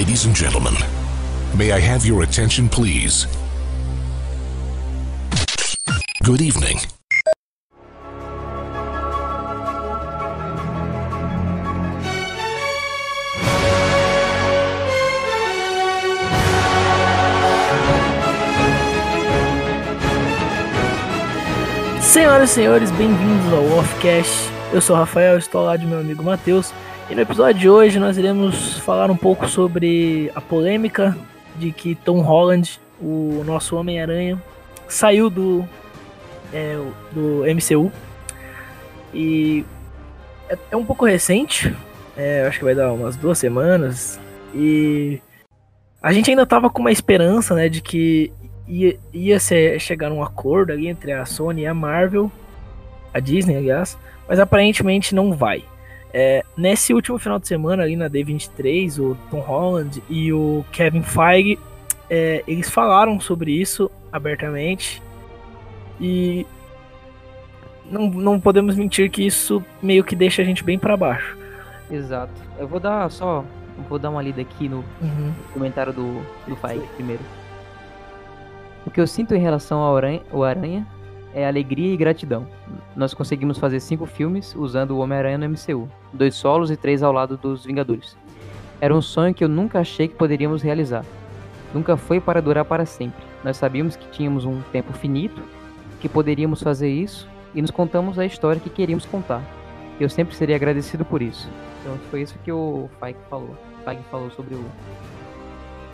Ladies and gentlemen, may I have your attention, please? Good evening. Senhoras e senhores, bem-vindos ao Offcast. Eu sou o Rafael, estou lado de meu amigo Matheus. E no episódio de hoje nós iremos falar um pouco sobre a polêmica de que Tom Holland, o nosso Homem-Aranha, saiu do, é, do MCU. E é, é um pouco recente, é, acho que vai dar umas duas semanas. E a gente ainda tava com uma esperança, né, de que ia, ia ser, chegar um acordo ali entre a Sony e a Marvel, a Disney, aliás, mas aparentemente não vai. É, nesse último final de semana, ali na D23, o Tom Holland e o Kevin Feige, é, eles falaram sobre isso abertamente e não, não podemos mentir que isso meio que deixa a gente bem para baixo. Exato. Eu vou dar só, vou dar uma lida aqui no Uhum. comentário do, do Feige primeiro. O que eu sinto em relação ao Aranha, ao Aranha é alegria e gratidão. Nós conseguimos fazer cinco filmes usando o Homem-Aranha no MCU, dois solos e três ao lado dos Vingadores. Era um sonho que eu nunca achei que poderíamos realizar. Nunca foi para durar para sempre. Nós sabíamos que tínhamos um tempo finito, que poderíamos fazer isso e nos contamos a história que queríamos contar. Eu sempre serei agradecido por isso. Então foi isso que o Feige falou. Feige falou sobre o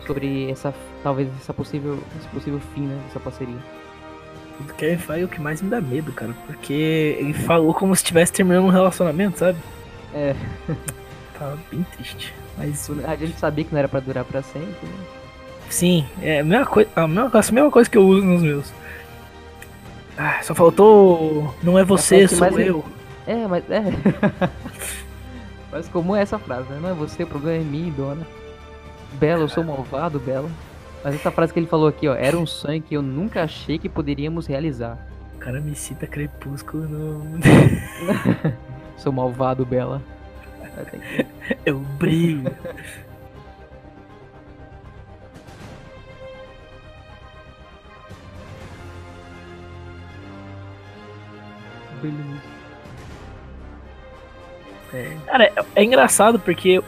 sobre essa talvez essa possível esse possível fim né, dessa parceria. O Kevin Feige é o que mais me dá medo, cara, porque ele falou como se estivesse terminando um relacionamento, sabe? É, Tava bem triste. Mas a gente sabia que não era pra durar pra sempre. Né? Sim, é a mesma, coi a, mesma, a mesma coisa que eu uso nos meus. Ah, só faltou. Não é você, sou me- eu. É, mas é. mas comum é essa frase, né? Não é você, o problema é mim, dona. Bela, eu sou malvado, Bela. Mas essa frase que ele falou aqui, ó, era um sonho que eu nunca achei que poderíamos realizar. O cara me cita crepúsculo no. Sou malvado, Bela. É, eu brilho. Cara, é, é engraçado porque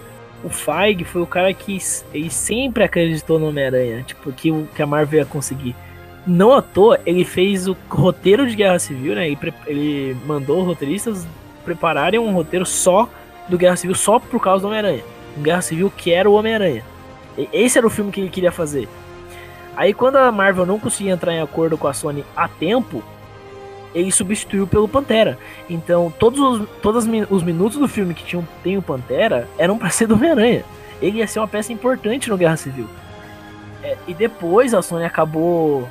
o Feige foi o cara que ele sempre acreditou no Homem-Aranha, tipo, que, o, que a Marvel ia conseguir. Não à toa, ele fez o roteiro de Guerra Civil, né? Ele, ele mandou roteiristas prepararem um roteiro só do Guerra Civil, só por causa do Homem-Aranha. Guerra Civil que era o Homem-Aranha. Esse era o filme que ele queria fazer. Aí quando a Marvel não conseguia entrar em acordo com a Sony a tempo, ele substituiu pelo Pantera. Então, todos os, todos os min- os minutos do filme que tinham, tem o Pantera eram pra ser do Homem-Aranha. Ele ia ser uma peça importante no Guerra Civil. É, e depois a Sony acabou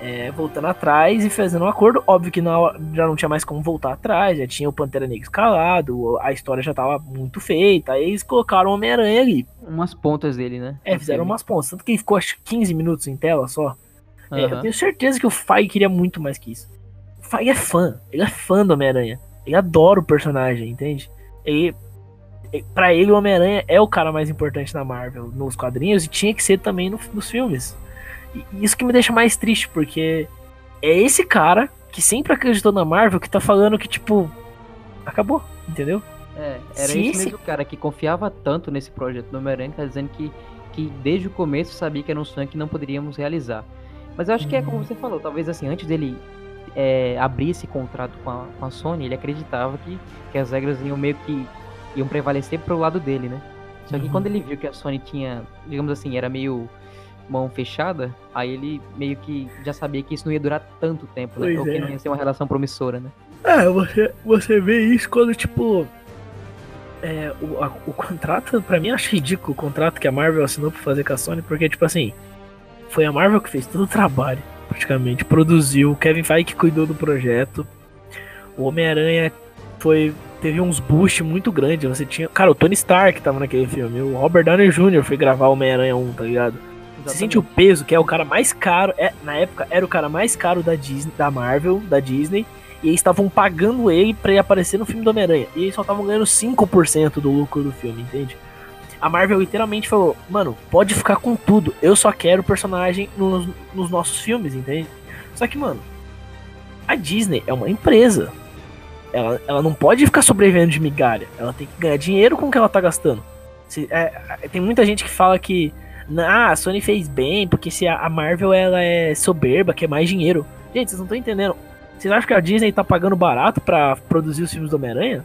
é, voltando atrás e fazendo um acordo. Óbvio que hora- já não tinha mais como voltar atrás, já tinha o Pantera Negra escalado, a história já tava muito feita. Aí eles colocaram o Homem-Aranha ali. Umas pontas dele, né? É, fizeram umas pontas. Tanto que ele ficou acho que 15 minutos em tela só. É, eu tenho certeza que o Feige queria muito mais que isso. Feige é fã. Ele é fã do Homem-Aranha. Ele adora o personagem, entende? Ele, e- pra ele, o Homem-Aranha é o cara mais importante da Marvel nos quadrinhos e tinha que ser também no- nos filmes. E isso que me deixa mais triste, porque é esse cara que sempre acreditou na Marvel que tá falando que, tipo, acabou, entendeu? É, era isso esse- mesmo, cara, que confiava tanto nesse projeto do Homem-Aranha, que tá dizendo que, que desde o começo sabia que era um sonho que não poderíamos realizar. Mas eu acho que é como você falou, talvez assim, antes dele é, abrir esse contrato com a, com a Sony, ele acreditava que, que as regras iam meio que iam prevalecer pro lado dele, né? Só que Uhum. quando ele viu que a Sony tinha, digamos assim, era meio mão fechada, aí ele meio que já sabia que isso não ia durar tanto tempo, né? Pois Ou que é. não ia ser uma relação promissora, né? É, você, você vê isso quando, tipo. É, o, a- o contrato, pra mim, acho ridículo o contrato que a Marvel assinou pra fazer com a Sony, porque, tipo assim, foi a Marvel que fez todo o trabalho, praticamente. Produziu, o Kevin Feige que cuidou do projeto. O Homem-Aranha foi. Teve uns boosts muito grandes. Você tinha. Cara, o Tony Stark tava naquele filme. O Robert Downey Jr. foi gravar o Homem-Aranha 1, tá ligado? Você sente o peso, que é o cara mais caro. É, na época, era o cara mais caro da Disney, da Marvel, da Disney. E eles estavam pagando ele pra ele aparecer no filme do Homem-Aranha. E eles só estavam ganhando 5% do lucro do filme, entende? A Marvel literalmente falou, mano, pode ficar com tudo. Eu só quero personagem nos, nos nossos filmes, entende? Só que, mano, a Disney é uma empresa. Ela, ela não pode ficar sobrevivendo de migalha. Ela tem que ganhar dinheiro com o que ela tá gastando. Se, é, é tem muita gente que fala que ah, a Sony fez bem, porque se a, a Marvel ela é soberba, quer mais dinheiro. Gente, vocês não estão entendendo. Vocês acham que a Disney tá pagando barato para produzir os filmes do Homem-Aranha?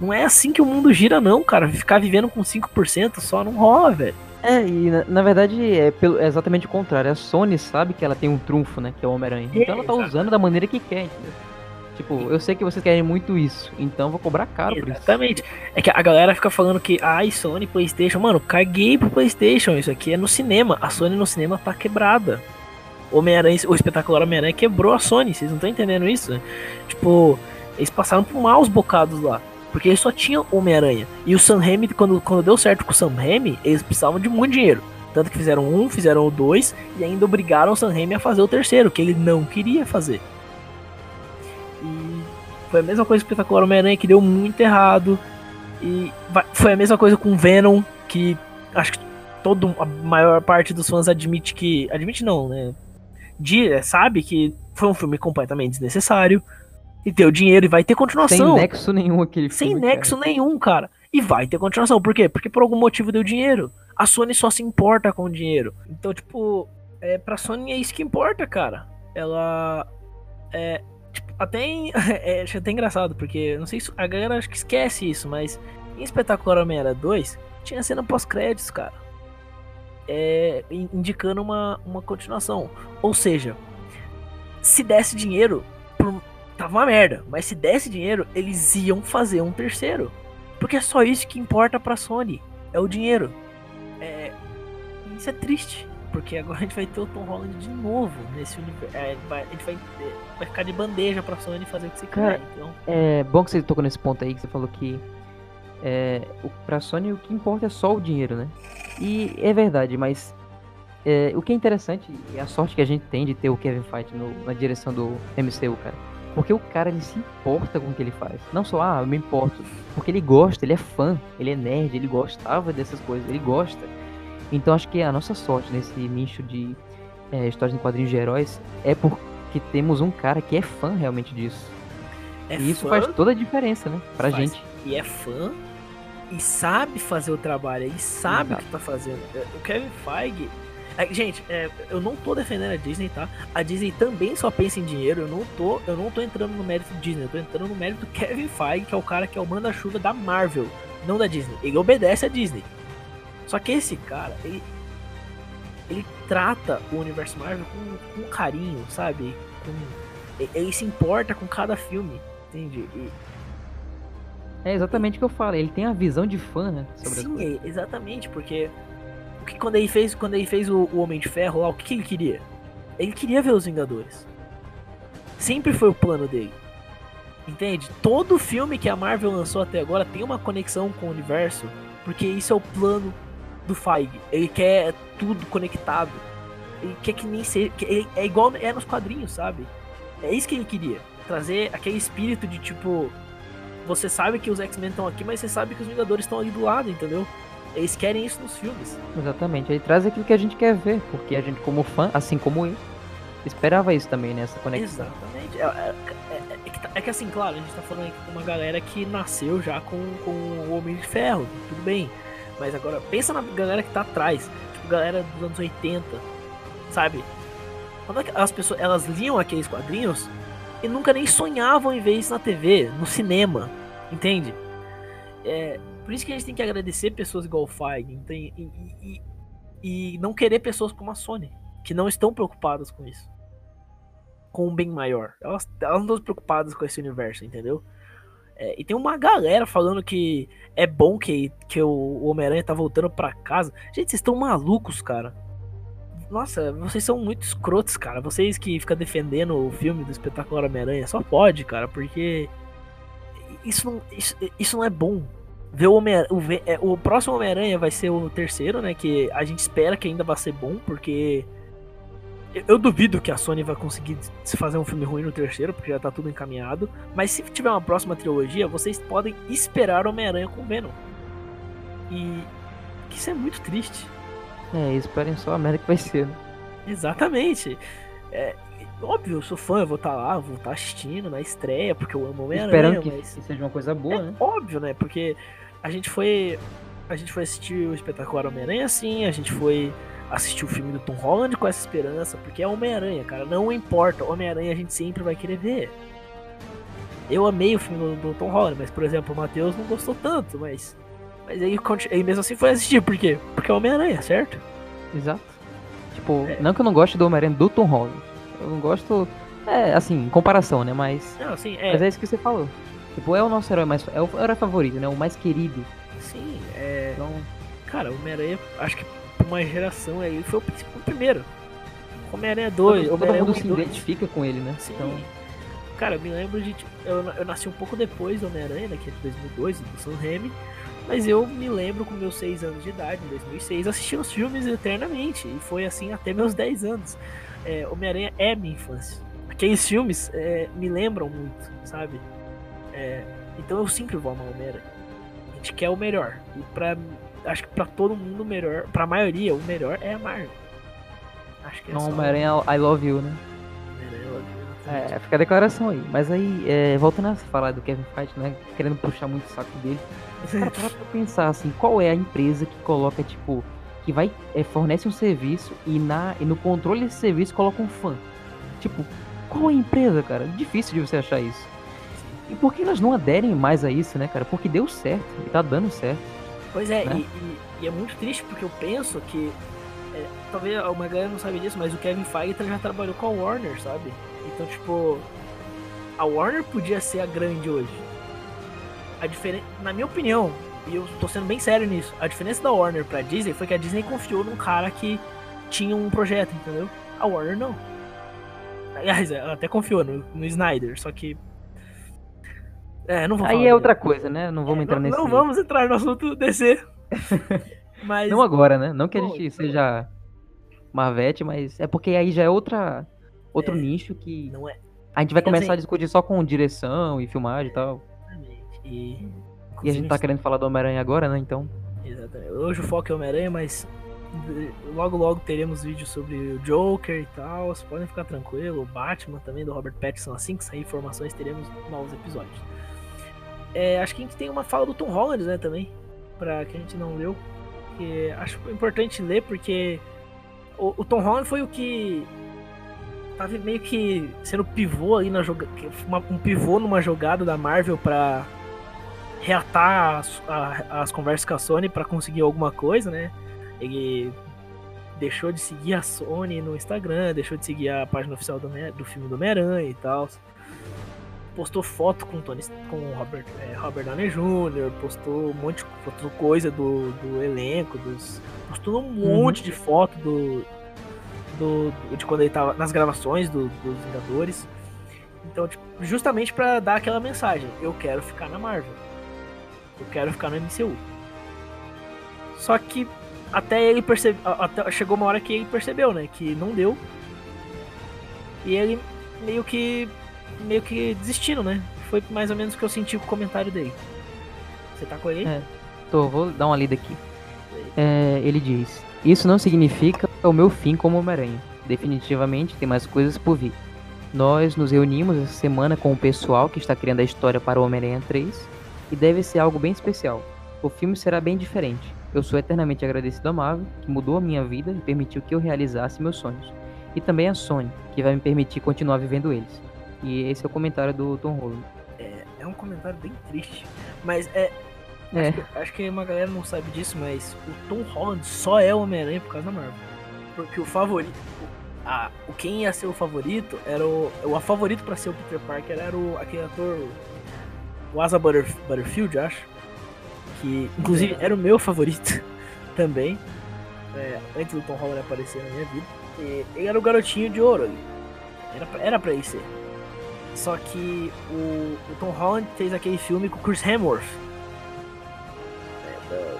Não é assim que o mundo gira, não, cara. Ficar vivendo com 5% só não rola, velho. É, e na, na, verdade é, pelo, é exatamente o contrário. A Sony sabe que ela tem um trunfo, né? Que é o Homem-Aranha. É, então ela tá usando da maneira que quer, entendeu? Tipo, eu sei que vocês querem muito isso, então vou cobrar caro por isso. Exatamente. É que a galera fica falando que, ai, Sony, Playstation, mano, caguei pro Playstation, isso aqui é no cinema. A Sony no cinema tá quebrada. Homem-Aranha, o espetacular Homem-Aranha quebrou a Sony, vocês não estão entendendo isso? Tipo, eles passaram por maus bocados lá. Porque eles só tinham Homem-Aranha. E o Sam Raimi, quando, quando deu certo com o Sam Raimi, eles precisavam de muito dinheiro. Tanto que fizeram um, fizeram o dois, e ainda obrigaram o Sam Raimi a fazer o terceiro, que ele não queria fazer. E foi a mesma coisa com o Espetacular Homem-Aranha, que deu muito errado. E foi a mesma coisa com Venom, que acho que todo, a maior parte dos fãs admite que. Admite não, né? De, sabe que foi um filme completamente desnecessário e ter o dinheiro e vai ter continuação. Sem nexo nenhum aquele Sem filme, nexo cara. nenhum, cara. E vai ter continuação. Por quê? Porque por algum motivo deu dinheiro. A Sony só se importa com o dinheiro. Então, tipo, é, pra Sony é isso que importa, cara. Ela. É. Tipo, até. Em, é, acho até engraçado, porque não sei se. A galera acho que esquece isso, mas em Espetacular Homem-Aranha 2 tinha cena pós-créditos, cara. É, indicando uma, uma continuação. Ou seja, se desse dinheiro, tava uma merda. Mas se desse dinheiro, eles iam fazer um terceiro. Porque é só isso que importa pra Sony. É o dinheiro. É... Isso é triste. Porque agora a gente vai ter o Tom Holland de novo nesse universo. É, a gente vai, é, vai ficar de bandeja pra Sony fazer o que você Cara, quiser. Então... É bom que você tocou nesse ponto aí, que você falou que é, o, pra Sony o que importa é só o dinheiro, né? E é verdade, mas é, o que é interessante é a sorte que a gente tem de ter o Kevin Feige no, na direção do MCU, cara. Porque o cara, ele se importa com o que ele faz. Não só, ah, eu me importo. Porque ele gosta, ele é fã, ele é nerd, ele gostava dessas coisas, ele gosta. Então acho que a nossa sorte nesse nicho de é, histórias em quadrinhos de heróis é porque temos um cara que é fã realmente disso. É e isso fã, faz toda a diferença, né? Pra faz. gente. E é fã e sabe fazer o trabalho, e sabe Exato. o que tá fazendo. O Kevin Feige, é, gente, é, eu não tô defendendo a Disney, tá? A Disney também só pensa em dinheiro. Eu não tô, eu não tô entrando no mérito Disney, eu tô entrando no mérito Kevin Feige, que é o cara que é o manda-chuva da Marvel, não da Disney. Ele obedece a Disney. Só que esse cara, ele, ele trata o universo Marvel com, com carinho, sabe? Com, ele se importa com cada filme, entende? E, é exatamente o que eu falo, ele tem a visão de fã, né? Sim, é, exatamente, porque que quando ele fez, quando ele fez o, o Homem de Ferro lá, o que, que ele queria? Ele queria ver os Vingadores. Sempre foi o plano dele. Entende? Todo filme que a Marvel lançou até agora tem uma conexão com o universo, porque isso é o plano do Feige. Ele quer tudo conectado. Ele quer que nem seja. É igual é nos quadrinhos, sabe? É isso que ele queria. Trazer aquele espírito de tipo. Você sabe que os X-Men estão aqui, mas você sabe que os Vingadores estão ali do lado, entendeu? Eles querem isso nos filmes. Exatamente. Aí traz aquilo que a gente quer ver, porque a gente, como fã, assim como eu, esperava isso também, nessa né, conexão. Exatamente. É, é, é, é, que, tá, é, que, assim, claro, a gente tá falando aqui com uma galera que nasceu já com, com o Homem de Ferro, tudo bem. Mas agora, pensa na galera que tá atrás, tipo, galera dos anos 80, sabe? Quando as pessoas, elas liam aqueles quadrinhos e nunca nem sonhavam em ver isso na TV, no cinema, entende? É, por isso que a gente tem que agradecer pessoas igual o Feige e, e, e, não querer pessoas como a Sony, que não estão preocupadas com isso. Com um bem maior. Elas, elas não estão preocupadas com esse universo, entendeu? É, e tem uma galera falando que é bom que, que o Homem-Aranha tá voltando para casa. Gente, vocês estão malucos, cara. Nossa, vocês são muito escrotos, cara. Vocês que ficam defendendo o filme do espetacular Homem-Aranha, só pode, cara, porque isso não, isso, isso não é bom ver o, Homem o, é, o próximo Homem-Aranha vai ser o terceiro, né? Que a gente espera que ainda vai ser bom, porque eu duvido que a Sony vai conseguir se fazer um filme ruim no terceiro, porque já tá tudo encaminhado. Mas se tiver uma próxima trilogia, vocês podem esperar Homem-Aranha com Venom. E isso é muito triste. É, esperem só a merda que vai ser, né? Exatamente. É, óbvio, eu sou fã, eu vou estar lá, vou estar assistindo na estreia, porque eu amo Homem-Aranha. Esperando que mas... seja uma coisa boa, é né? óbvio, né? Porque a gente foi. A gente foi assistir o espetacular Homem-Aranha assim, a gente foi assistir o filme do Tom Holland com essa esperança, porque é Homem-Aranha, cara. Não importa, Homem-Aranha a gente sempre vai querer ver. Eu amei o filme do, Tom Holland, mas, por exemplo, o Matheus não gostou tanto, mas. Mas aí, aí mesmo assim foi assistir, por quê? Porque é Homem-Aranha, certo? Exato. Tipo, É. não que eu não goste do Homem-Aranha do Tom Holland. Eu não gosto. É, assim, em comparação, né? Mas. Não, assim, é. Mas é isso que você falou. Tipo, é o nosso herói mais. É o herói favorito, né? O mais querido. Sim, é. Então. Cara, o Homem-Aranha, acho que por uma geração aí, foi o, prin- o primeiro. Homem-Aranha 2, todo, todo mundo 1 se 2. identifica com ele, né? Sim. Então. Cara, eu me lembro de. tipo, Eu, eu nasci um pouco depois do Homem-Aranha, né, que é de 2002, do Sam Raimi. Mas eu me lembro com meus 6 anos de idade, em 2006, assistindo os filmes eternamente. E foi assim até meus 10 anos. É, Homem-Aranha é minha infância. Aqueles filmes é, me lembram muito, sabe? É, então eu sempre vou amar Homem-Aranha. A gente quer o melhor. E pra, acho que pra todo mundo o melhor, pra maioria, o melhor é a Marvel. Acho que é Não, Homem-Aranha I Love You, né? Homem-Aranha, É, fica a declaração aí. Mas aí, é, voltando a falar do Kevin Feige, né? Querendo puxar muito o saco dele. Cara, para pra pensar assim, qual é a empresa que coloca, tipo, que vai, é, fornece um serviço e, na, e no controle desse serviço coloca um fã. Tipo, qual é a empresa, cara? Difícil de você achar isso. E por que elas não aderem mais a isso, né, cara? Porque deu certo, e tá dando certo. Pois é, né? e, e- e é muito triste porque eu penso que. é, talvez uma galera não sabe disso, mas o Kevin Feige já trabalhou com a Warner, sabe? Então, tipo. A Warner podia ser a grande hoje. A diferença. Na minha opinião, e eu tô sendo bem sério nisso, a diferença da Warner pra Disney foi que a Disney confiou num cara que tinha um projeto, entendeu? A Warner não. Aliás, ela até confiou no, no Snyder, só que. É, não vou Aí é dele. outra coisa, né? Não vamos entrar não, nesse. não vamos entrar no assunto DC. Mas Não agora, né? Não que a gente então- seja Marvete, mas é porque aí já é outra outro É, nicho que não é a gente vai Quer começar dizer- a discutir só com direção e filmagem e tal. exatamente. E, E a gente tá querendo falar do Homem-Aranha agora, né? Então, Exatamente. Hoje o foco é Homem-Aranha, mas eh, logo logo teremos vídeos sobre o Joker e tal. Vocês podem ficar tranquilo. O Batman também, do Robert Pattinson. Assim que sair informações, teremos novos episódios. É, acho que a gente tem uma fala do Tom Holland, né, também. Pra que a gente não leu. Que acho importante ler porque o, o Tom Holland foi o que tava meio que sendo pivô ali na jogada. Um pivô numa jogada da Marvel pra reatar as, a- as conversas com a Sony pra conseguir alguma coisa, né? Ele deixou de seguir a Sony no Instagram, deixou de seguir a página oficial do, do filme do Homem-Aranha e tal. Postou foto com, Tony, com o Robert, é, Robert Downey Jr., postou um monte de coisa do, do elenco, dos, postou um monte de foto do, do, de quando ele tava nas gravações do- dos Vingadores. Então, tipo, justamente pra dar aquela mensagem, eu quero ficar na Marvel. Eu quero ficar no MCU. Só que até ele percebe, a- até chegou uma hora que ele percebeu, né, que não deu. E ele meio que meio que desistindo, né? Foi mais ou menos o que eu senti com o comentário dele. Você tá com ele? É. tô, vou dar uma lida aqui. É, ele diz: Isso não significa o meu fim como Homem-Aranha. Definitivamente tem mais coisas por vir. Nós nos reunimos essa semana com o pessoal que está criando a história para o Homem-Aranha 3 e deve ser algo bem especial. O filme será bem diferente. Eu sou eternamente agradecido à Marvel, que mudou a minha vida e permitiu que eu realizasse meus sonhos. E também à Sony, que vai me permitir continuar vivendo eles. E esse é o comentário do Tom Holland. É um comentário bem triste. Mas é. É. Acho, que, acho que uma galera não sabe disso, mas o Tom Holland só é o Homem-Aranha por causa da Marvel. Porque o favorito. A, o quem ia ser o favorito era o. O favorito pra ser o Peter Parker era o, aquele ator. O Asa Butter, Butterfield, acho. Que inclusive era o meu favorito também. é, antes do Tom Holland aparecer na minha vida. E ele era o garotinho de ouro ali. Era pra, era pra ele ser. Só que o, o Tom Holland fez aquele filme com o Chris Hemsworth. É, da-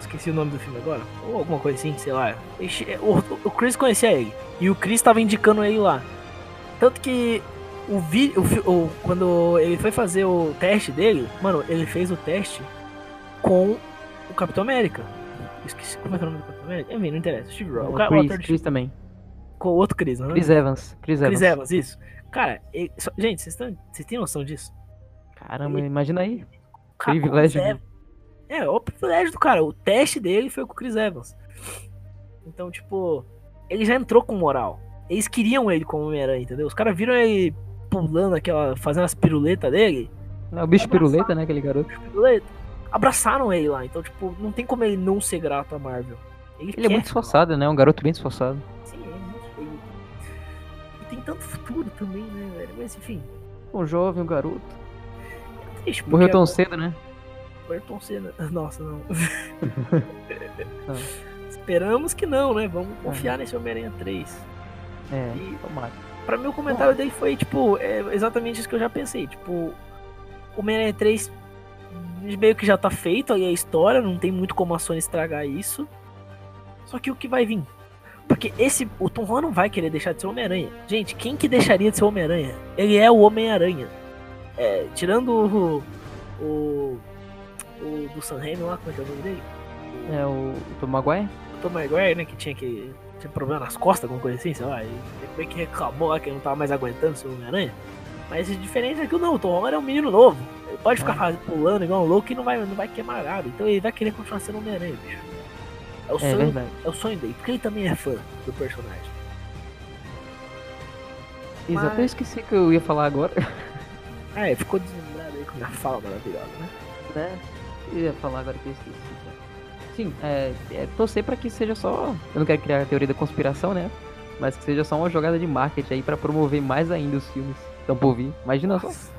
esqueci o nome do filme agora. Ou alguma coisa assim, sei lá. Ele- O, o Chris conhecia ele. E o Chris tava indicando ele lá. Tanto que o vídeo. O, quando ele foi fazer o teste dele, mano, ele fez o teste com o Capitão América. Esqueci como é que é o nome do Capitão América. Enfim, não interessa. Steve Rogers. O O, cara, o ator Chris, de Chris também. com o outro Chris, não é? Chris Evans. Chris Evans. Chris Evans, isso. Cara, ele- gente, vocês tão- vocês têm noção disso? Caramba, imagina aí. Cara, Privilégio Chris Evans- É, o privilégio do cara. O teste dele foi com o Chris Evans. Então, tipo, ele já entrou com moral. Eles queriam ele como Homem-Aranha, entendeu? Os caras viram ele pulando aquela. fazendo as piruletas dele. É o bicho piruleta, né? Aquele garoto. Piruleta. Abraçaram ele lá. Então, tipo, não tem como ele não ser grato à Marvel. Ele é quer muito esforçado, né? Um garoto bem esforçado. Sim, é muito feio. E tem tanto futuro também, né, velho? Mas enfim. Um jovem, um garoto. é triste, Morreu tão agora- cedo, né? Ayrton Senna. Nossa, não. Não. Esperamos que não, né? Vamos confiar nesse Homem-Aranha 3. É, E tomara. Pra mim o comentário dele foi, tipo, é exatamente isso que eu já pensei. Tipo, o Homem-Aranha 3 meio que já tá feito aí a história, não tem muito como a Sony estragar isso. Só que o que vai vir? Porque esse. O Tom Holland não vai querer deixar de ser Homem-Aranha. Gente, quem que deixaria de ser Homem-Aranha? Ele é o Homem-Aranha. É, tirando o. O. O do Sam Raimi lá, como é que é o nome dele? É o Tom Maguire? o Tom Maguire, né, que tinha que tinha problema nas costas, alguma coisa assim, sei lá, e ele meio que reclamou lá que ele não tava mais aguentando ser Homem-Aranha. Mas a diferença é que não, o Tom Holland é um menino novo. Ele pode ficar É. faz- pulando igual um louco e não vai, não vai queimar nada. Então ele vai querer continuar sendo Homem-Aranha, bicho. É o, É sonho, verdade. é o sonho dele, porque ele também é fã do personagem. Exato, Mas- eu esqueci que eu ia falar agora. Ah, ele ficou deslumbrado aí com a minha fala maravilhosa, né? né? Eu ia falar agora que eu esqueci. já. Sim, é, é torcer pra que seja só. Eu não quero criar a teoria da conspiração, né? Mas que seja só uma jogada de marketing aí pra promover mais ainda os filmes. Estão por vir. Imagina só. Nossa,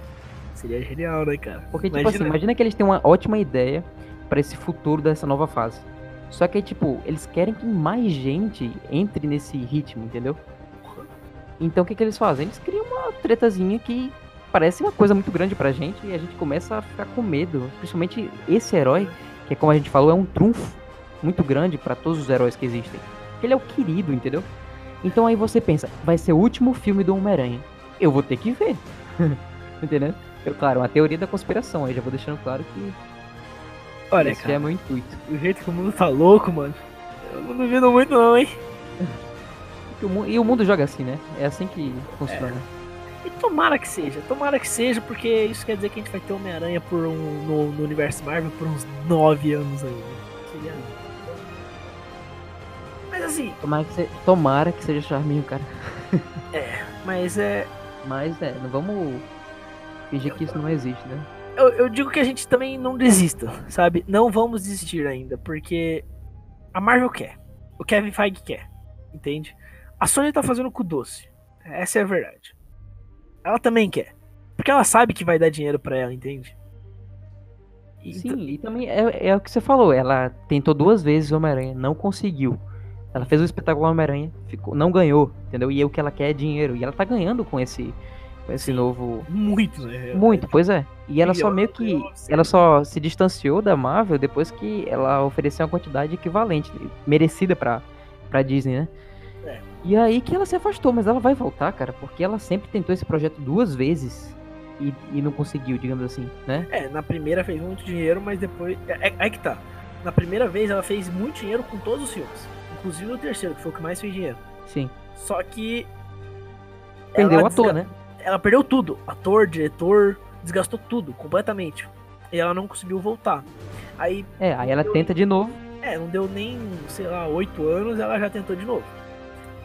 Seria genial, né, cara? Porque, tipo assim, imagina que eles têm uma ótima ideia pra esse futuro dessa nova fase. Só que, tipo, eles querem que mais gente entre nesse ritmo, entendeu? Então o que, que eles fazem? Eles criam uma tretazinha que parece uma coisa muito grande pra gente e a gente começa a ficar com medo. Principalmente esse herói, que é como a gente falou, é um trunfo muito grande pra todos os heróis que existem. Ele é o querido, entendeu? Então aí você pensa, vai ser o último filme do Homem-Aranha. Eu vou ter que ver. entendeu? Eu, claro, uma teoria da conspiração aí, já vou deixando claro que Olha, esse cara, é meu intuito. o jeito que o mundo tá louco, mano. Eu não duvido muito não, hein? E o, mu- e o mundo joga assim, né? É assim que funciona. E tomara que seja, tomara que seja, porque isso quer dizer que a gente vai ter Homem-Aranha por um, no, no universo Marvel por uns 9 anos aí. Seria. Mas assim, Tomara que, se- tomara que seja charminho, cara. mas é. Mas é, não vamos fingir que isso não existe, né? Eu, eu digo que a gente também não desista, sabe? Não vamos desistir ainda, porque a Marvel quer. O Kevin Feige quer. Entende? A Sony tá fazendo com doce. Essa é a verdade. Ela também quer. Porque ela sabe que vai dar dinheiro pra ela, entende? E- Sim, e também é, é o que você falou. Ela tentou duas vezes o Homem-Aranha, não conseguiu. Ela fez o espetáculo Homem-Aranha, ficou- não ganhou, entendeu? E o que ela quer é dinheiro. E ela tá ganhando com esse, com esse Sim. novo. Muito, né? Muito, pois é. E ela só Milhões, meio que. Ela só se distanciou da Marvel depois que ela ofereceu uma quantidade equivalente, merecida pra, pra Disney, né? É. E aí que ela se afastou, mas ela vai voltar, cara, porque ela sempre tentou esse projeto duas vezes e, e não conseguiu, digamos assim, né? É, na primeira fez muito dinheiro, mas depois. É, é, é que tá. Na primeira vez ela fez muito dinheiro com todos os filmes. Inclusive o terceiro, que foi o que mais fez dinheiro. Sim. Só que. Perdeu o ator, desga- né? Ela perdeu tudo. Ator, diretor, desgastou tudo, completamente. E ela não conseguiu voltar. Aí, É, aí ela tenta de novo. é, não deu nem, sei lá, oito anos, ela já tentou de novo.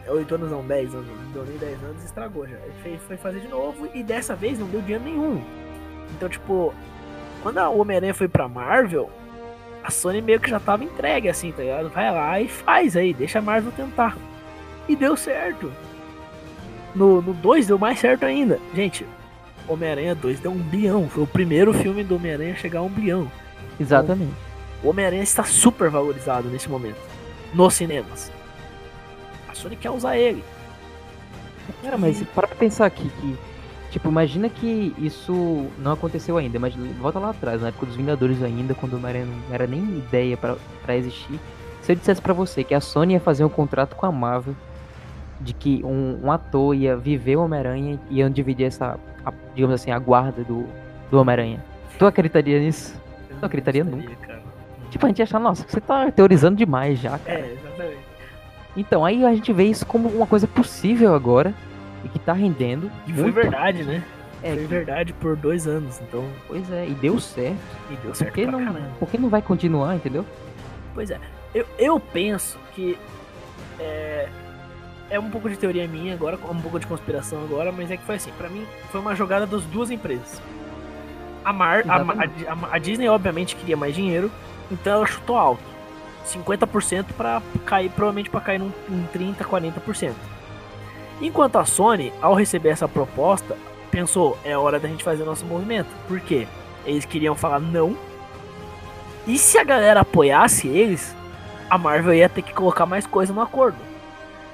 É, Oito anos não, dez anos. Não deu nem dez anos, estragou já. Aí Foi, fazer de novo e dessa vez não deu dinheiro nenhum. Então, tipo, quando a Homem-Aranha foi pra Marvel, a Sony meio que já tava entregue, assim, tá ligado? Vai lá e faz aí, deixa a Marvel tentar. E deu certo. No 2 deu mais certo ainda. Gente, Homem-Aranha 2 deu um bilhão. Foi o primeiro filme do Homem-Aranha a chegar a um bilhão. Exatamente. O Homem-Aranha está super valorizado nesse momento. Nos cinemas. A Sony quer usar ele. Cara, mas para pra pensar aqui que. Tipo, imagina que isso não aconteceu ainda, mas volta lá atrás, na época dos Vingadores ainda, quando não era, não era nem ideia pra pra existir. Se eu dissesse pra você que a Sony ia fazer um contrato com a Marvel, de que um, um ator ia viver o Homem-Aranha e iam dividir essa, a- digamos assim, a guarda do, do Homem-Aranha. Tu acreditaria nisso? Eu Não acreditaria gostaria, cara. Tipo, a gente achar, nossa, você tá teorizando demais já, cara. É, exatamente. Então, aí a gente vê isso como uma coisa possível agora e que tá rendendo. E foi verdade, né? É, foi verdade por dois anos, então. Pois é, e deu certo. E deu Por certo que pra não, caramba. por que não vai continuar, entendeu? Pois é. Eu, eu penso que é, é um pouco de teoria minha agora, um pouco de conspiração agora, mas é que foi assim, pra mim foi uma jogada das duas empresas. A Mar, a, a, a Disney obviamente queria mais dinheiro, então ela chutou alto. 50% pra cair, provavelmente pra cair num, em 30, 40%. Enquanto a Sony, ao receber essa proposta, pensou, é hora da gente fazer nosso movimento. Por quê? Eles queriam falar não. E se a galera apoiasse eles, a Marvel ia ter que colocar mais coisa no acordo.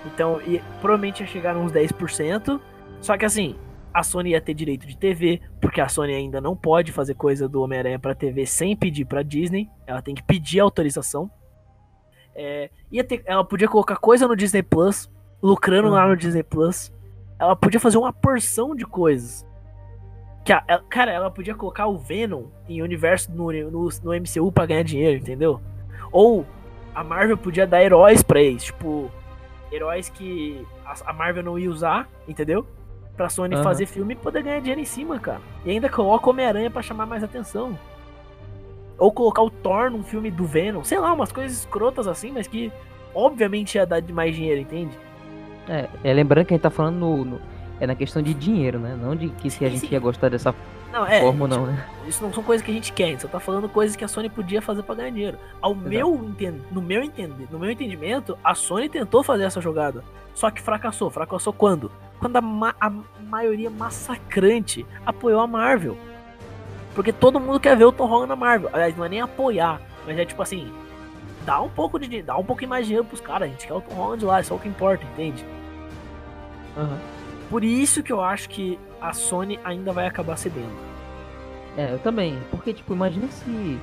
Então, ia, provavelmente ia chegar uns 10%. Só que assim, a Sony ia ter direito de TV, porque a Sony ainda não pode fazer coisa do Homem-Aranha pra TV sem pedir pra Disney. Ela tem que pedir autorização. É, ia ter, ela podia colocar coisa no Disney Plus, lucrando lá no Disney Plus. Ela podia fazer uma porção de coisas. Que a- ela- cara, ela podia colocar o Venom em universo no, no, no MCU pra ganhar dinheiro, entendeu? Ou a Marvel podia dar heróis pra eles, tipo, heróis que a, a Marvel não ia usar, entendeu? Pra Sony Aham. fazer filme e poder ganhar dinheiro em cima, cara. E ainda coloca o Homem-Aranha pra chamar mais atenção. Ou colocar o Thor num filme do Venom, sei lá, umas coisas escrotas assim, mas que obviamente ia dar de mais dinheiro, entende? É, é, lembrando que a gente tá falando no, no- é na questão de dinheiro, né? Não de que se a gente sim. ia gostar dessa Não, é. forma ou não, né? Isso não são coisas que a gente quer, a gente só tá falando coisas que a Sony podia fazer pra ganhar dinheiro. Ao meu no, meu no meu entendimento, a Sony tentou fazer essa jogada. Só que fracassou. Fracassou quando? Quando a, ma- a maioria massacrante apoiou a Marvel. Porque todo mundo quer ver o Tom Holland na Marvel. Aliás, não é nem apoiar, mas é tipo assim, dá um pouco de dá um pouquinho mais de dinheiro pros caras. A gente quer o Tom Holland lá, é só o que importa, entende? Por isso que eu acho que a Sony ainda vai acabar cedendo. É, eu também. Porque, tipo, imagina se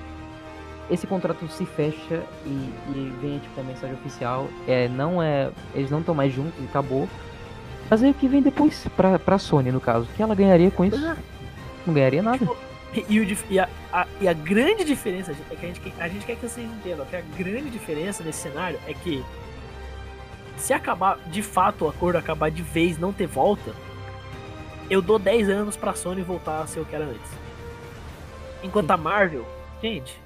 esse contrato se fecha e, e vem, tipo, a mensagem oficial. É, não é. Eles não estão mais juntos e acabou. Mas aí o que vem depois pra, pra Sony, no caso? O que ela ganharia com isso? É. Não ganharia nada. Tipo, E, o e a, a- e a grande diferença é que a gente, a gente quer que vocês entendam que a grande diferença nesse cenário é que se acabar de fato o acordo acabar de vez, não ter volta, eu dou 10 anos pra Sony voltar a ser o que era antes. Enquanto a Marvel, gente,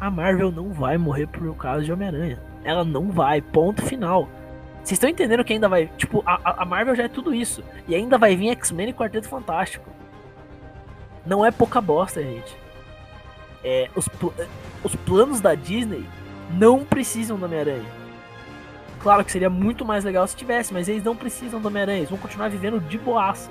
a Marvel não vai morrer por causa de Homem-Aranha. Ela não vai, ponto final. Vocês estão entendendo que ainda vai. Tipo, a- a Marvel já é tudo isso. E ainda vai vir X-Men e Quarteto Fantástico. Não é pouca bosta, gente. É, os, pl- os planos da Disney não precisam do Homem-Aranha. Claro que seria muito mais legal se tivesse, mas eles não precisam do Homem-Aranha. Eles vão continuar vivendo de boaça.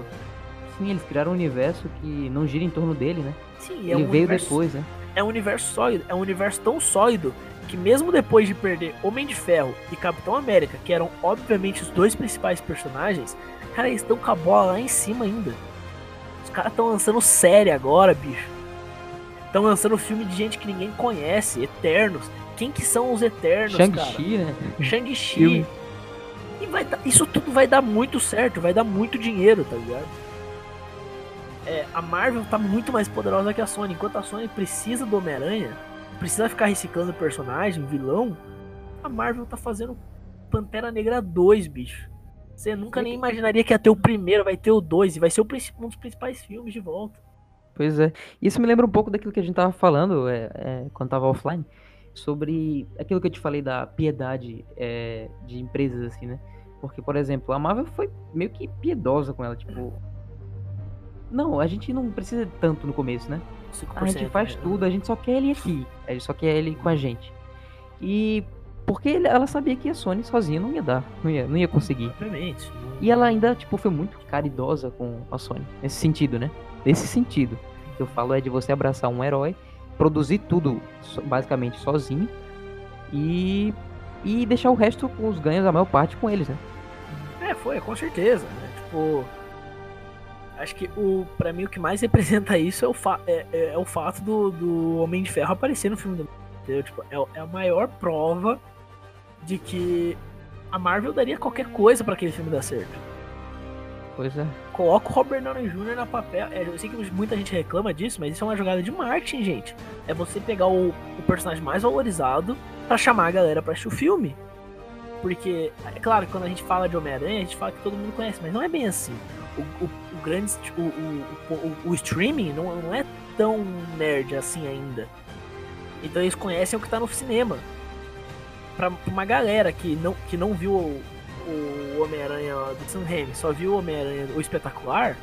Sim, eles criaram um universo que não gira em torno dele, né? Sim, é Ele um veio universo, depois, né? É um universo sólido. É um universo tão sólido que mesmo depois de perder Homem de Ferro e Capitão América, que eram obviamente os dois principais personagens, cara, eles estão com a bola lá em cima ainda. Os caras estão lançando série agora, bicho. Estão lançando filme de gente que ninguém conhece, Eternos. Quem que são os Eternos, cara? Shang-Chi, né? Shang-Chi. E vai dar- isso tudo vai dar muito certo, vai dar muito dinheiro, tá ligado? É, a Marvel tá muito mais poderosa que a Sony. Enquanto a Sony precisa do Homem-Aranha, precisa ficar reciclando personagem, vilão, a Marvel tá fazendo Pantera Negra 2, bicho. Você nunca nem imaginaria que ia ter o primeiro, vai ter o 2 e vai ser um dos principais filmes de volta. Pois é. Isso me lembra um pouco daquilo que a gente tava falando é, é, quando tava offline. Sobre aquilo que eu te falei da piedade é, de empresas, assim, né? Porque, por exemplo, a Marvel foi meio que piedosa com ela, tipo. Não, a gente não precisa tanto no começo, né? 5%, A gente faz tudo, a gente só quer ele aqui. A gente só quer ele com a gente. E porque ele- ela sabia que a Sony sozinha não ia dar, não ia, não ia conseguir. Obviamente. E ela ainda, tipo, foi muito caridosa com a Sony. Nesse sentido, né? Nesse sentido. Que eu falo é de você abraçar um herói, produzir tudo basicamente sozinho e, e deixar o resto com os ganhos, a maior parte com eles, né? É, foi, com certeza, né? Tipo. Acho que o, pra mim o que mais representa isso é o, fa é, é- é o fato do, do Homem de Ferro aparecer no filme do entendeu? Tipo, é, é a maior prova de que a Marvel daria qualquer coisa pra aquele filme dar certo. Pois é. Coloca o Robert Downey Jr. na papel. É, eu sei que muita gente reclama disso, mas isso é uma jogada de marketing, gente. É você pegar o, o personagem mais valorizado para chamar a galera pra assistir o filme. Porque, é claro, quando a gente fala de Homem-Aranha, a gente fala que todo mundo conhece, mas não é bem assim. O, o, o grande. O, o, o, streaming não, não é tão nerd assim ainda. Então eles conhecem o que tá no cinema. Pra, pra uma galera que não, que não viu o, o Homem-Aranha do Sam Raimi, só viu o Homem-Aranha, o espetacular,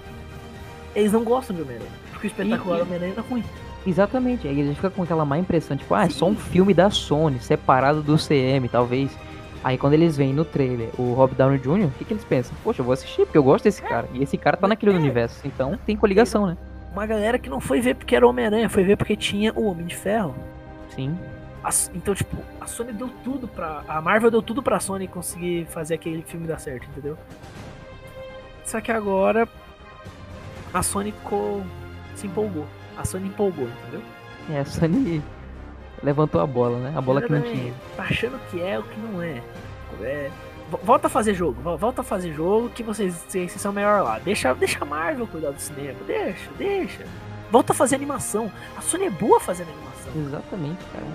eles não gostam de Homem-Aranha. Porque o espetacular Homem-Aranha é ruim. Exatamente, aí a gente fica com aquela má impressão, tipo, ah, é só um filme da Sony, separado do CM, talvez. Aí quando eles veem no trailer o Rob Downey Jr., o que, que eles pensam? Poxa, eu vou assistir porque eu gosto desse cara. E esse cara tá naquele é. universo, então tem coligação, né? Uma galera que não foi ver porque era Homem-Aranha, foi ver porque tinha o Homem de Ferro. Sim. Então, tipo, a Sony deu tudo pra. A Marvel deu tudo pra Sony conseguir fazer aquele filme dar certo, entendeu? Só que agora a Sony ficou, se empolgou. A Sony empolgou, entendeu? É, a Sony levantou a bola, né? A bola que não tinha. Tá achando que é o que não é. é. Volta a fazer jogo, volta a fazer jogo que vocês, vocês são melhor lá. Deixa, deixa a Marvel cuidar do cinema. Deixa, deixa. Volta a fazer animação. A Sony é boa fazendo animação. Exatamente, cara.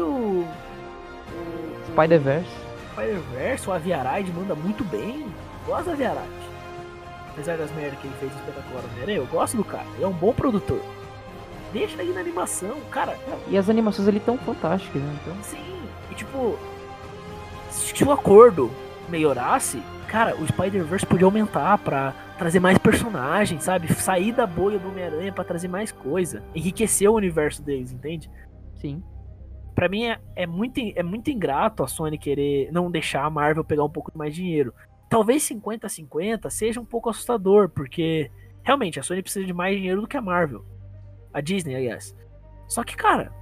Aí o. o Spider-Verse. Spider-Verse, o Aviaride manda muito bem. Gosto do Aviaride. Apesar das merdas que ele fez espetacular no eu gosto do cara. Ele é um bom produtor. Deixa ele na animação, cara. E as animações ali tão fantásticas, né? Então... Sim, e tipo, se o acordo melhorasse, cara, o Spider-Verse podia aumentar pra trazer mais personagens, sabe? Sair da bolha do Homem-Aranha pra trazer mais coisa. Enriquecer o universo deles, entende? Sim. Pra mim é, é, muito, é muito ingrato a Sony querer não deixar a Marvel pegar um pouco mais dinheiro. Talvez 50-50 seja um pouco assustador, porque realmente a Sony precisa de mais dinheiro do que a Marvel. A Disney, aliás. Só que, cara,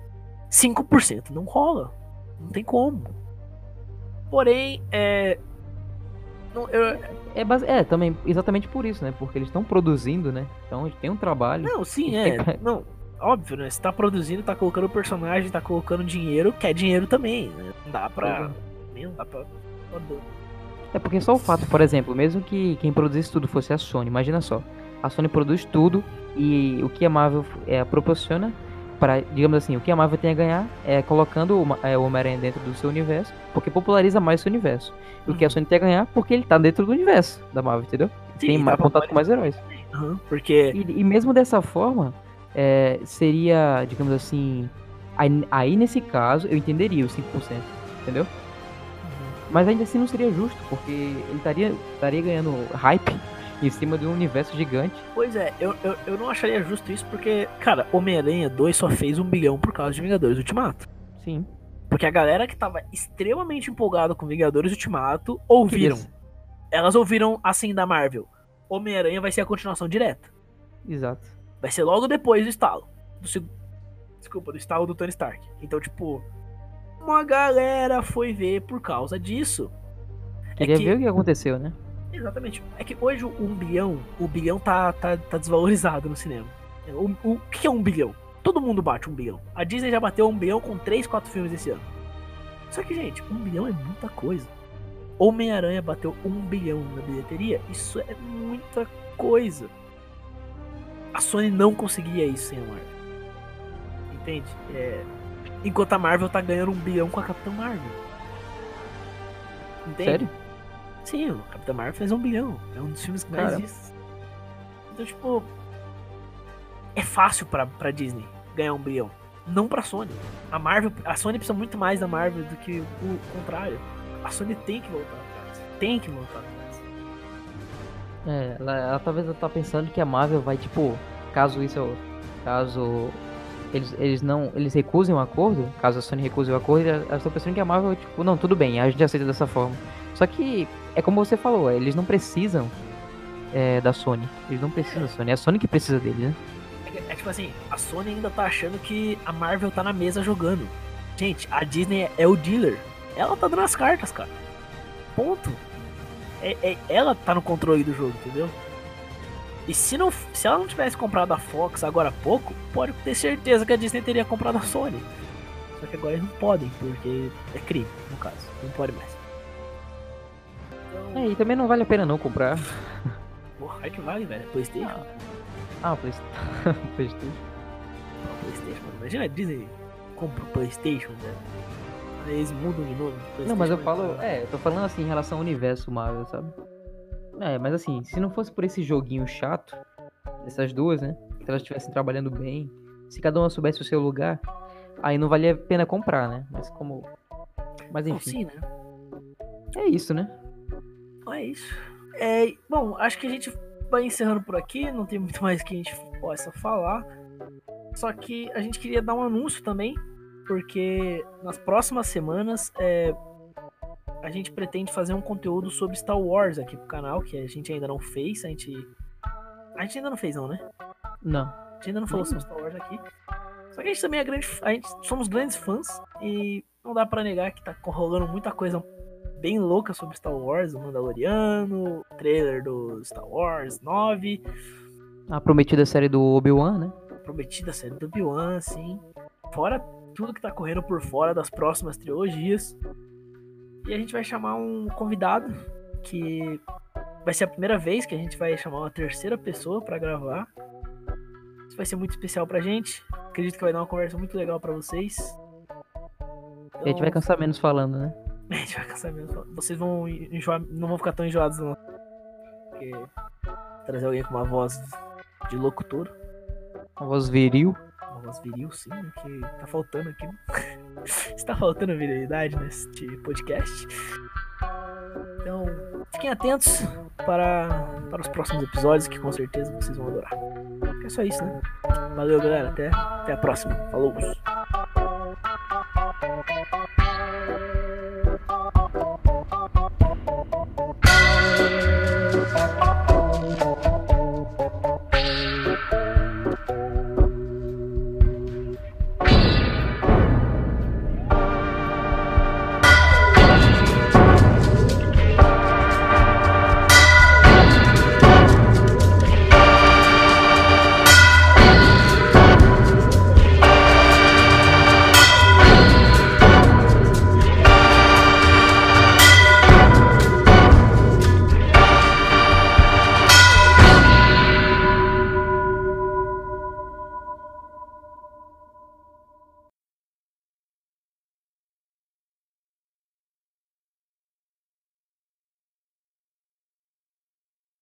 5% não rola. Não tem como. Porém, é. Não, eu... é, base... é, também, exatamente por isso, né? Porque eles estão produzindo, né? Então tem um trabalho. Não, sim, é. Não, óbvio, né? Você tá produzindo, tá colocando personagem, tá colocando dinheiro, quer dinheiro também, né? Não dá pra. Não dá pra. É porque só o fato, por exemplo, mesmo que quem produzisse tudo fosse a Sony, imagina só. A Sony produz tudo e o que a Marvel é, proporciona para, digamos assim, o que a Marvel tem a ganhar é colocando o, é, o Homem-Aranha dentro do seu universo, porque populariza mais o universo. Uhum. O que a uhum. Sony tem a ganhar porque ele tá dentro do universo da Marvel, entendeu? Sim, tem mais contato com mais heróis. Uhum, porque... E, e, mesmo dessa forma, é, seria, digamos assim, aí, aí, nesse caso eu entenderia os 5%, entendeu? Uhum. Mas ainda assim não seria justo, porque ele estaria, estaria ganhando hype em cima de um universo gigante. Pois é, eu, eu, eu não acharia justo isso porque, cara, Homem-Aranha 2 só fez um bilhão por causa de Vingadores Ultimato. Sim. Porque a galera que tava extremamente empolgada com Vingadores Ultimato ouviram. Elas ouviram assim da Marvel. Homem-Aranha vai ser a continuação direta. Exato. Vai ser logo depois do estalo. Do, desculpa, do estalo do Tony Stark. Então, tipo, uma galera foi ver por causa disso. Queria é que... ver o que aconteceu, né? Exatamente. É que hoje o um bilhão, o bilhão tá, tá, tá desvalorizado no cinema. O, o, o que é um bilhão? Todo mundo bate um bilhão. A Disney já bateu um bilhão com 3, 4 filmes esse ano. Só que, gente, um bilhão é muita coisa. Homem-Aranha bateu um bilhão na bilheteria. Isso é muita coisa. A Sony não conseguia isso sem a Marvel. Entende? É... Enquanto a Marvel tá ganhando um bilhão com a Capitã Marvel. Entende? Sério? Sim, o Capitão Marvel fez um bilhão. É um dos filmes que mais existe. Então, tipo. É fácil pra, pra Disney ganhar um bilhão. Não pra Sony. A Marvel. A Sony precisa muito mais da Marvel do que o contrário. A Sony tem que voltar atrás. Tem que voltar atrás. É, ela, ela talvez ela tá pensando que a Marvel vai, tipo, caso isso. Caso eles, eles não eles recusem o acordo, caso a Sony recuse o acordo, elas estão pensando que a Marvel, tipo, não, tudo bem, a gente aceita dessa forma. Só que é como você falou, eles não precisam é, da Sony. Eles não precisam da Sony. É a Sony que precisa deles, né? É, é, tipo assim, a Sony ainda tá achando que a Marvel tá na mesa jogando. Gente, a Disney é o dealer. Ela tá dando as cartas, cara. Ponto. É, é, ela tá no controle do jogo, entendeu? E se, não, se ela não tivesse comprado a Fox agora há pouco, pode ter certeza que a Disney teria comprado a Sony. Só que agora eles não podem, porque é crime, no caso. Não pode mais. É, e também não vale a pena não comprar. Porra, é que vale, velho. Playstation? Ah, Playstation. Playstation. Playstation. Imagina a Disney compra o Playstation, velho. Aí eles mudam de nome. Não, mas eu falo, é, eu tô falando assim em relação ao universo Marvel, sabe? É, mas assim, se não fosse por esse joguinho chato, essas duas, né? Se elas estivessem trabalhando bem, se cada uma soubesse o seu lugar, aí não valia a pena comprar, né? Mas como. Mas enfim, sim, né? é isso, né? É isso. É, bom, acho que a gente vai encerrando por aqui. Não tem muito mais que a gente possa falar. Só que a gente queria dar um anúncio também. Porque nas próximas semanas é, a gente pretende fazer um conteúdo sobre Star Wars aqui pro canal. Que a gente ainda não fez. A gente. A gente ainda não fez, não, né? Não. A gente ainda não falou sobre Star Wars aqui. Só que a gente também é grande. A gente somos grandes fãs. E não dá pra negar que tá rolando muita coisa bem louca sobre Star Wars, o Mandaloriano, o trailer do Star Wars 9, A prometida série do Obi-Wan, né? a prometida série do Obi-Wan, assim. Fora tudo que tá correndo por fora das próximas trilogias. E a gente vai chamar um convidado que vai ser a primeira vez que a gente vai chamar uma terceira pessoa pra gravar. Isso vai ser muito especial pra gente. Acredito que vai dar uma conversa muito legal pra vocês. E a gente vai Então, cansar menos falando, né? A gente vai cansar mesmo. Vocês vão enjoar, não vão ficar tão enjoados, não. Porque trazer alguém com uma voz de locutor, Uma voz viril. Voz viril, sim, né, que tá faltando aqui. Está faltando virilidade neste podcast. Então, fiquem atentos para, para os próximos episódios, que com certeza vocês vão adorar. É só isso, né? Valeu, galera. Até, até a próxima. Falou!